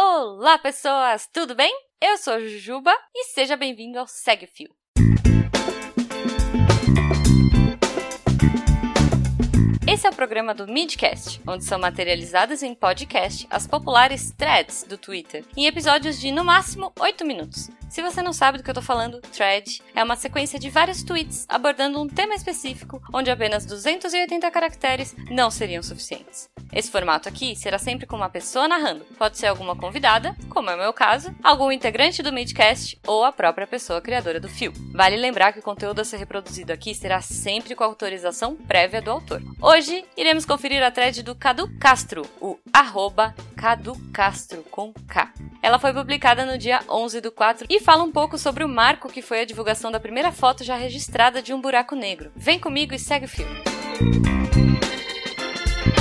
Olá, pessoas! Tudo bem? Eu sou a Jujuba e seja bem-vindo ao Segue o Fio. Esse é o programa do Midcast, onde são materializadas em podcast as populares threads do Twitter, em episódios de no máximo 8 minutos. Se você não sabe do que eu tô falando, thread é uma sequência de vários tweets abordando um tema específico, onde apenas 280 caracteres não seriam suficientes. Esse formato aqui será sempre com uma pessoa narrando. Pode ser alguma convidada, como é o meu caso, algum integrante do Midcast ou a própria pessoa criadora do fio. Vale lembrar que o conteúdo a ser reproduzido aqui será sempre com autorização prévia do autor. Hoje iremos conferir a thread do Cadu Castro, o arroba Cadu Castro com K. Ela foi publicada no dia 11 do 4 e fala um pouco sobre o marco que foi a divulgação da primeira foto já registrada de um buraco negro. Vem comigo e segue o filme.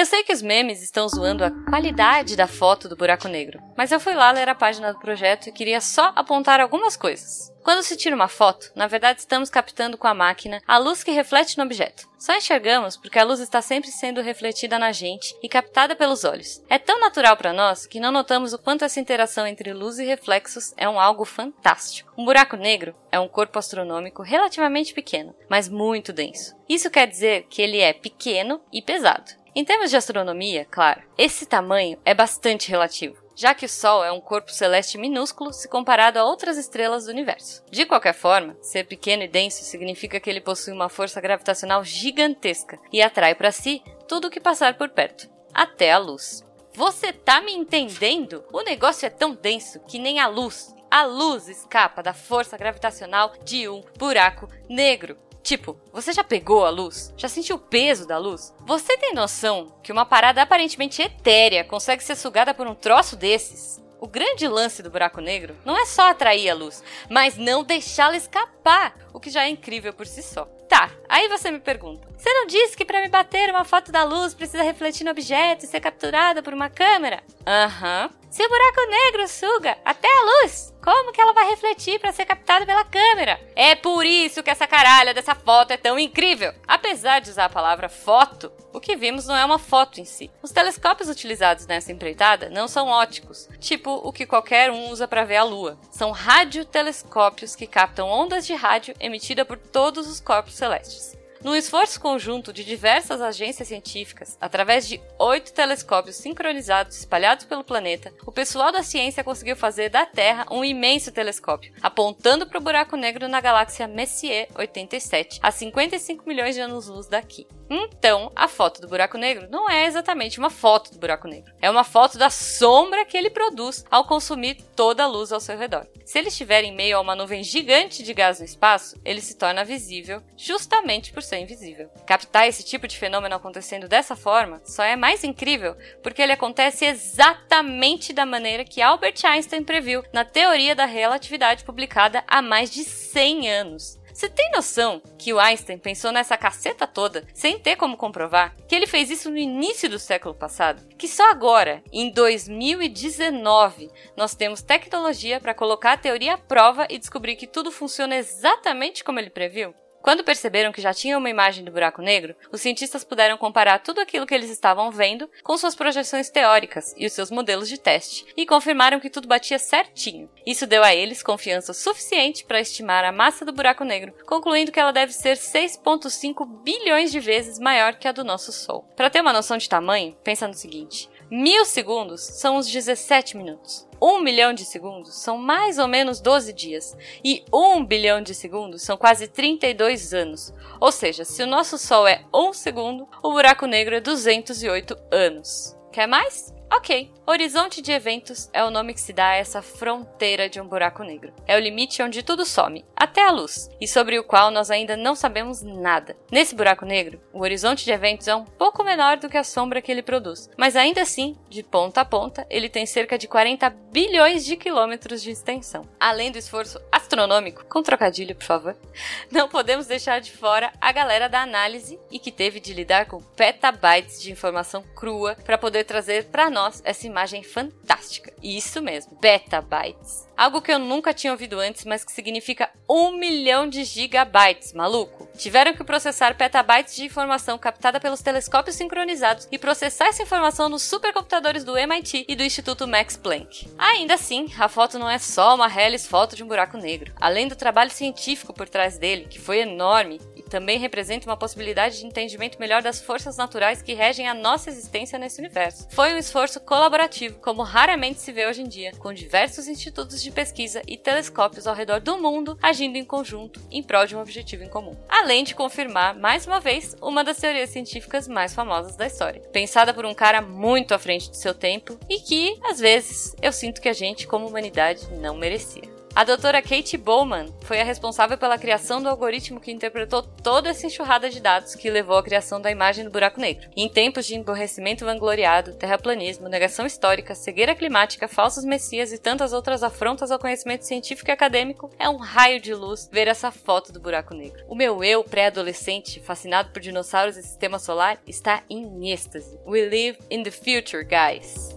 Eu sei que os memes estão zoando a qualidade da foto do buraco negro, mas eu fui lá ler a página do projeto e queria só apontar algumas coisas. Quando se tira uma foto, na verdade estamos captando com a máquina a luz que reflete no objeto. Só enxergamos porque a luz está sempre sendo refletida na gente e captada pelos olhos. É tão natural para nós que não notamos o quanto essa interação entre luz e reflexos é um algo fantástico. Um buraco negro é um corpo astronômico relativamente pequeno, mas muito denso. Isso quer dizer que ele é pequeno e pesado. Em termos de astronomia, claro, esse tamanho é bastante relativo, já que o Sol é um corpo celeste minúsculo se comparado a outras estrelas do universo. De qualquer forma, ser pequeno e denso significa que ele possui uma força gravitacional gigantesca e atrai para si tudo o que passar por perto, até a luz. Você tá me entendendo? O negócio é tão denso que nem a luz, a luz escapa da força gravitacional de um buraco negro. Tipo, você já pegou a luz? Já sentiu o peso da luz? Você tem noção que uma parada aparentemente etérea consegue ser sugada por um troço desses? O grande lance do buraco negro não é só atrair a luz, mas não deixá-la escapar, o que já é incrível por si só. Tá, aí você me pergunta: você não disse que para me bater uma foto da luz precisa refletir no objeto e ser capturada por uma câmera? Aham. Uhum. Se o buraco negro suga até a luz, como que ela vai refletir para ser captada pela câmera? É por isso que essa caralha dessa foto é tão incrível. Apesar de usar a palavra foto, o que vimos não é uma foto em si. Os telescópios utilizados nessa empreitada não são óticos, tipo o que qualquer um usa para ver a lua. São radiotelescópios que captam ondas de rádio emitidas por todos os corpos celestes. Num esforço conjunto de diversas agências científicas, através de oito telescópios sincronizados espalhados pelo planeta, o pessoal da ciência conseguiu fazer da Terra um imenso telescópio, apontando para o buraco negro na galáxia Messier 87, a 55 milhões de anos-luz daqui. Então, a foto do buraco negro não é exatamente uma foto do buraco negro. É uma foto da sombra que ele produz ao consumir toda a luz ao seu redor. Se ele estiver em meio a uma nuvem gigante de gás no espaço, ele se torna visível justamente por ser invisível. Captar esse tipo de fenômeno acontecendo dessa forma só é mais incrível porque ele acontece exatamente da maneira que Albert Einstein previu na teoria da relatividade publicada há mais de 100 anos. Você tem noção que o Einstein pensou nessa caceta toda sem ter como comprovar? Que ele fez isso no início do século passado? Que só agora, em 2019, nós temos tecnologia para colocar a teoria à prova e descobrir que tudo funciona exatamente como ele previu? Quando perceberam que já tinham uma imagem do buraco negro, os cientistas puderam comparar tudo aquilo que eles estavam vendo com suas projeções teóricas e os seus modelos de teste, e confirmaram que tudo batia certinho. Isso deu a eles confiança suficiente para estimar a massa do buraco negro, concluindo que ela deve ser 6,5 bilhões de vezes maior que a do nosso Sol. Para ter uma noção de tamanho, pensa no seguinte: mil segundos são uns 17 minutos. 1 milhão de segundos são mais ou menos 12 dias, e 1 bilhão de segundos são quase 32 anos. Ou seja, se o nosso Sol é 1 segundo, o buraco negro é 208 anos. Quer mais? Ok, horizonte de eventos é o nome que se dá a essa fronteira de um buraco negro. É o limite onde tudo some, até a luz, e sobre o qual nós ainda não sabemos nada. Nesse buraco negro, o horizonte de eventos é um pouco menor do que a sombra que ele produz, mas ainda assim, de ponta a ponta, ele tem cerca de 40 bilhões de quilômetros de extensão. Além do esforço astronômico, com trocadilho, por favor, não podemos deixar de fora a galera da análise e que teve de lidar com petabytes de informação crua para poder trazer para nós nós essa imagem fantástica. Isso mesmo, betabytes. Algo que eu nunca tinha ouvido antes, mas que significa um milhão de gigabytes, maluco. Tiveram que processar petabytes de informação captada pelos telescópios sincronizados e processar essa informação nos supercomputadores do MIT e do Instituto Max Planck. Ainda assim, a foto não é só uma Hellis foto de um buraco negro. Além do trabalho científico por trás dele, que foi enorme e também representa uma possibilidade de entendimento melhor das forças naturais que regem a nossa existência nesse universo. Foi um esforço colaborativo, como raramente se vê hoje em dia, com diversos institutos de pesquisa e telescópios ao redor do mundo agindo em conjunto em prol de um objetivo em comum. Além de confirmar, mais uma vez, uma das teorias científicas mais famosas da história, pensada por um cara muito à frente do seu tempo e que, às vezes, eu sinto que a gente, como humanidade, não merecia. A doutora Kate Bowman foi a responsável pela criação do algoritmo que interpretou toda essa enxurrada de dados que levou à criação da imagem do buraco negro. em tempos de emborrecimento vangloriado, terraplanismo, negação histórica, cegueira climática, falsos messias e tantas outras afrontas ao conhecimento científico e acadêmico, é um raio de luz ver essa foto do buraco negro. O meu eu, pré-adolescente, fascinado por dinossauros e sistema solar, está em êxtase. We live in the future, guys.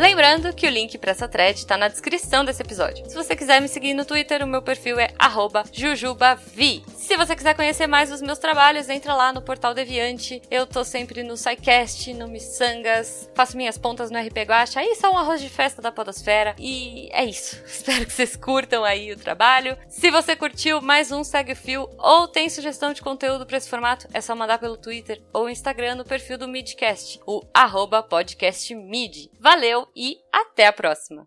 Lembrando que o link para essa thread está na descrição desse episódio. Se você quiser me seguir no Twitter, o meu perfil é jujubavi. Se você quiser conhecer mais os meus trabalhos, entra lá no Portal Deviante. Eu tô sempre no SciCast, no Missangas, faço minhas pontas no RP Guacha, aí só um arroz de festa da podosfera. E é isso. Espero que vocês curtam aí o trabalho. Se você curtiu mais um Segue o Fio ou tem sugestão de conteúdo para esse formato, é só mandar pelo Twitter ou Instagram no perfil do Midcast, o arroba podcastmid. Valeu! e até a próxima!